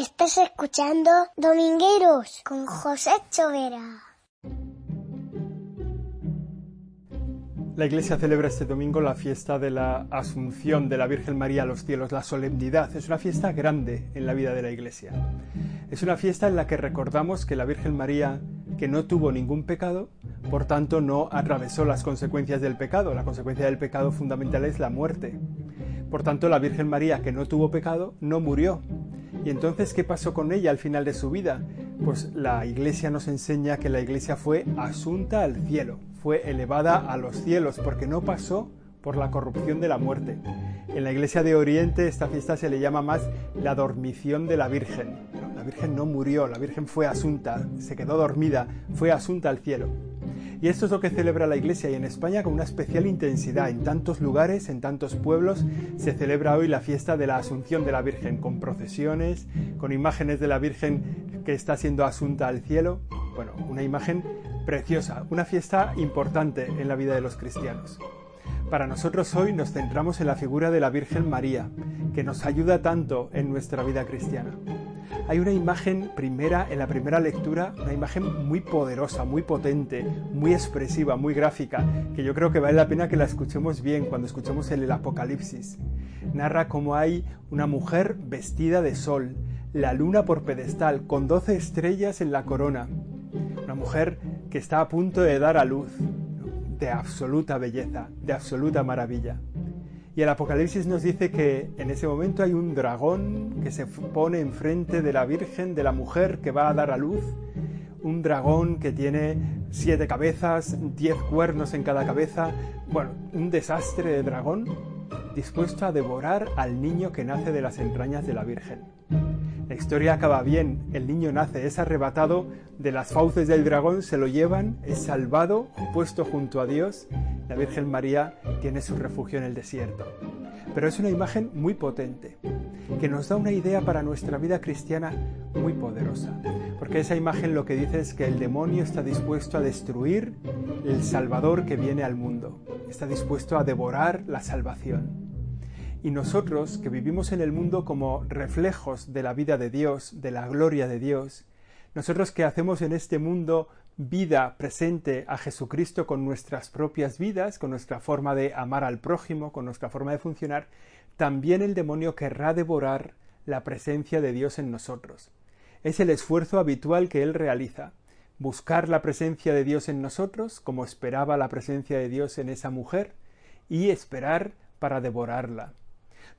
Estás escuchando Domingueros con José Chovera. La Iglesia celebra este domingo la fiesta de la Asunción de la Virgen María a los cielos, la solemnidad. Es una fiesta grande en la vida de la Iglesia. Es una fiesta en la que recordamos que la Virgen María, que no tuvo ningún pecado, por tanto no atravesó las consecuencias del pecado. La consecuencia del pecado fundamental es la muerte. Por tanto, la Virgen María, que no tuvo pecado, no murió. ¿Y entonces qué pasó con ella al final de su vida? Pues la Iglesia nos enseña que la Iglesia fue asunta al cielo, fue elevada a los cielos, porque no pasó por la corrupción de la muerte. En la Iglesia de Oriente esta fiesta se le llama más la dormición de la Virgen. la Virgen no murió, la Virgen fue asunta, se quedó dormida, fue asunta al cielo. Y esto es lo que celebra la Iglesia y en España con una especial intensidad. En tantos lugares, en tantos pueblos, se celebra hoy la fiesta de la Asunción de la Virgen, con procesiones, con imágenes de la Virgen que está siendo asunta al cielo. Bueno, una imagen preciosa, una fiesta importante en la vida de los cristianos. Para nosotros hoy nos centramos en la figura de la Virgen María, que nos ayuda tanto en nuestra vida cristiana hay una imagen primera, en la primera lectura, una imagen muy poderosa, muy potente, muy expresiva, muy gráfica, que yo creo que vale la pena que la escuchemos bien cuando escuchemos el, Apocalipsis. Narra cómo hay una mujer vestida de sol, la luna por pedestal, con doce estrellas en la corona. Una mujer que está a punto de dar a luz, de absoluta belleza, de absoluta maravilla. Y el Apocalipsis nos dice que en ese momento hay un dragón que se pone enfrente de la Virgen, de la mujer que va a dar a luz. Un dragón que tiene siete cabezas, diez cuernos en cada cabeza. Bueno, un desastre de dragón dispuesto a devorar al niño que nace de las entrañas de la Virgen. La historia acaba bien, el niño nace, es arrebatado de las fauces del dragón, se lo llevan, es salvado, puesto junto a Dios, la Virgen María tiene su refugio en el desierto. Pero es una imagen muy potente, que nos da una idea para nuestra vida cristiana muy poderosa, porque esa imagen lo que dice es que el demonio está dispuesto a destruir el Salvador que viene al mundo, está dispuesto a devorar la salvación. Y nosotros, que vivimos en el mundo como reflejos de la vida de Dios, de la gloria de Dios, nosotros que hacemos en este mundo vida presente a Jesucristo con nuestras propias vidas, con nuestra forma de amar al prójimo, con nuestra forma de funcionar, también el demonio querrá devorar la presencia de Dios en nosotros. Es el esfuerzo habitual que él realiza, buscar la presencia de Dios en nosotros, como esperaba la presencia de Dios en esa mujer, y esperar para devorarla.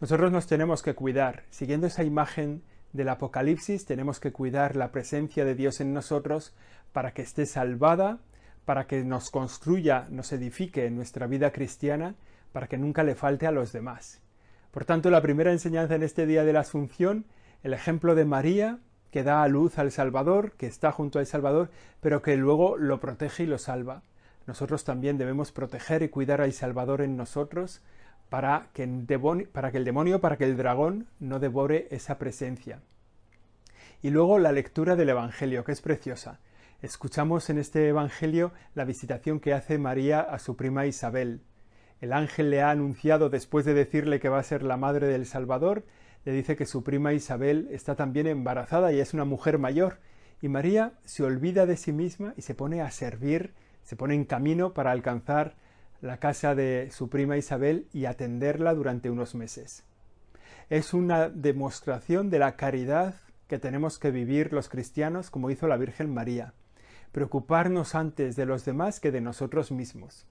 Nosotros nos tenemos que cuidar, siguiendo esa imagen del Apocalipsis, tenemos que cuidar la presencia de Dios en nosotros para que esté salvada, para que nos construya, nos edifique en nuestra vida cristiana, para que nunca le falte a los demás. Por tanto, la primera enseñanza en este día de la Asunción, el ejemplo de María, que da a luz al Salvador, que está junto al Salvador, pero que luego lo protege y lo salva. Nosotros también debemos proteger y cuidar al Salvador en nosotros, para que, el demonio, para que el dragón no devore esa presencia. Y luego la lectura del Evangelio, que es preciosa. Escuchamos en este Evangelio la visitación que hace María a su prima Isabel. El ángel le ha anunciado, después de decirle que va a ser la madre del Salvador, le dice que su prima Isabel está también embarazada y es una mujer mayor, y María se olvida de sí misma y se pone a servir, se pone en camino para alcanzar la casa de su prima Isabel y atenderla durante unos meses. Es una demostración de la caridad que tenemos que vivir los cristianos como hizo la Virgen María. Preocuparnos antes de los demás que de nosotros mismos.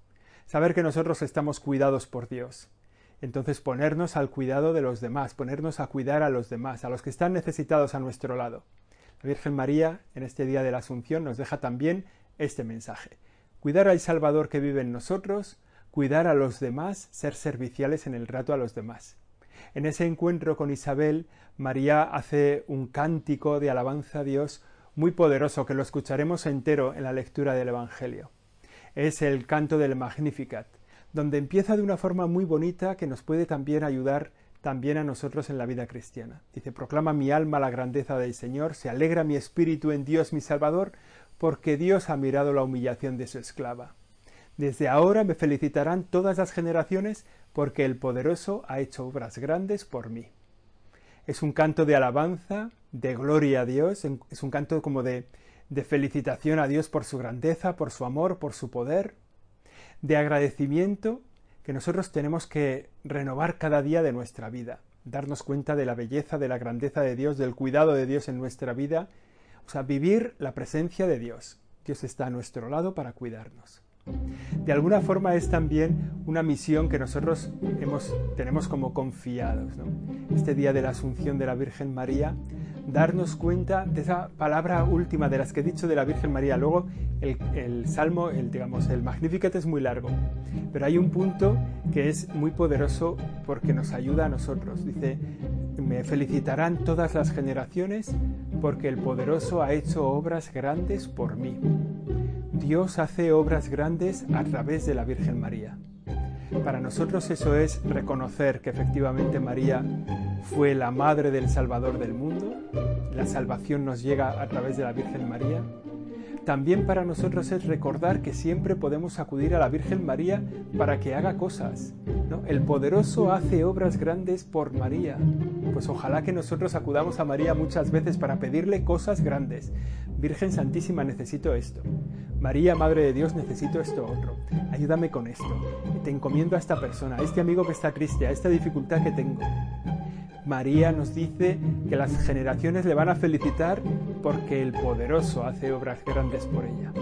Saber que nosotros estamos cuidados por Dios. Entonces ponernos al cuidado de los demás, ponernos a cuidar a los demás, a los que están necesitados a nuestro lado. La Virgen María en este día de la Asunción nos deja también este mensaje cuidar al Salvador que vive en nosotros, cuidar a los demás, ser serviciales en el rato a los demás. En ese encuentro con Isabel, María hace un cántico de alabanza a Dios muy poderoso que lo escucharemos entero en la lectura del Evangelio. Es el canto del Magnificat, donde empieza de una forma muy bonita que nos puede también ayudar también a nosotros en la vida cristiana. Dice, proclama mi alma la grandeza del Señor, se alegra mi espíritu en Dios mi Salvador, porque Dios ha mirado la humillación de su esclava. Desde ahora me felicitarán todas las generaciones, porque el poderoso ha hecho obras grandes por mí. Es un canto de alabanza, de gloria a Dios, es un canto como de, de felicitación a Dios por su grandeza, por su amor, por su poder, de agradecimiento que nosotros tenemos que renovar cada día de nuestra vida, darnos cuenta de la belleza, de la grandeza de Dios, del cuidado de Dios en nuestra vida, o sea, vivir la presencia de Dios. Dios está a nuestro lado para cuidarnos. De alguna forma es también una misión que nosotros hemos, tenemos como confiados. Este día de la Asunción de la Virgen María, darnos cuenta de esa palabra última de las que he dicho de la Virgen María. Luego el, Salmo, el, digamos, el Magnificat es muy largo, pero hay un punto que es muy poderoso porque nos ayuda a nosotros. Dice, me felicitarán todas las generaciones porque el poderoso ha hecho obras grandes por mí. Dios hace obras grandes a través de la Virgen María. Para nosotros eso es reconocer que efectivamente María fue la madre del Salvador del mundo, la salvación nos llega a través de la Virgen María. También para nosotros es recordar que siempre podemos acudir a la Virgen María para que haga cosas. El poderoso hace obras grandes por María. Pues ojalá que nosotros acudamos a María muchas veces para pedirle cosas grandes. Virgen Santísima, necesito esto. María, Madre de Dios, necesito esto otro. Ayúdame con esto. Te encomiendo a esta persona, a este amigo que está triste, a esta dificultad que tengo. María nos dice que las generaciones le van a felicitar porque el poderoso hace obras grandes por ella.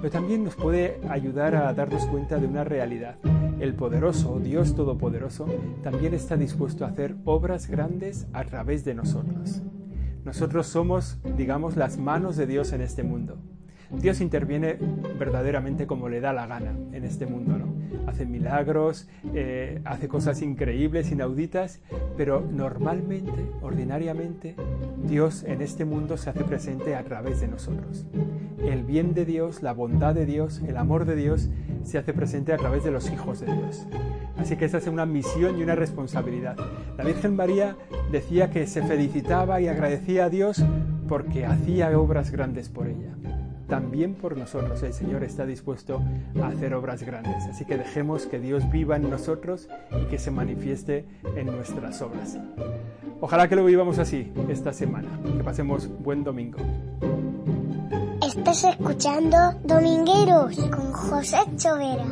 Pero también nos puede ayudar a darnos cuenta de una realidad. El poderoso, Dios Todopoderoso, también está dispuesto a hacer obras grandes a través de nosotros. Nosotros somos, digamos, las manos de Dios en este mundo. Dios interviene verdaderamente como le da la gana en este mundo, ¿no? Hace milagros, eh, hace cosas increíbles, inauditas, pero normalmente, ordinariamente, Dios en este mundo se hace presente a través de nosotros. El bien de Dios, la bondad de Dios, el amor de Dios se hace presente a través de los hijos de Dios. Así que esa es una misión y una responsabilidad. La Virgen María decía que se felicitaba y agradecía a Dios porque hacía obras grandes por ella también por nosotros. El Señor está dispuesto a hacer obras grandes. Así que dejemos que Dios viva en nosotros y que se manifieste en nuestras obras. Ojalá que lo vivamos así esta semana. Que pasemos buen domingo. Estás escuchando Domingueros con José Chovera.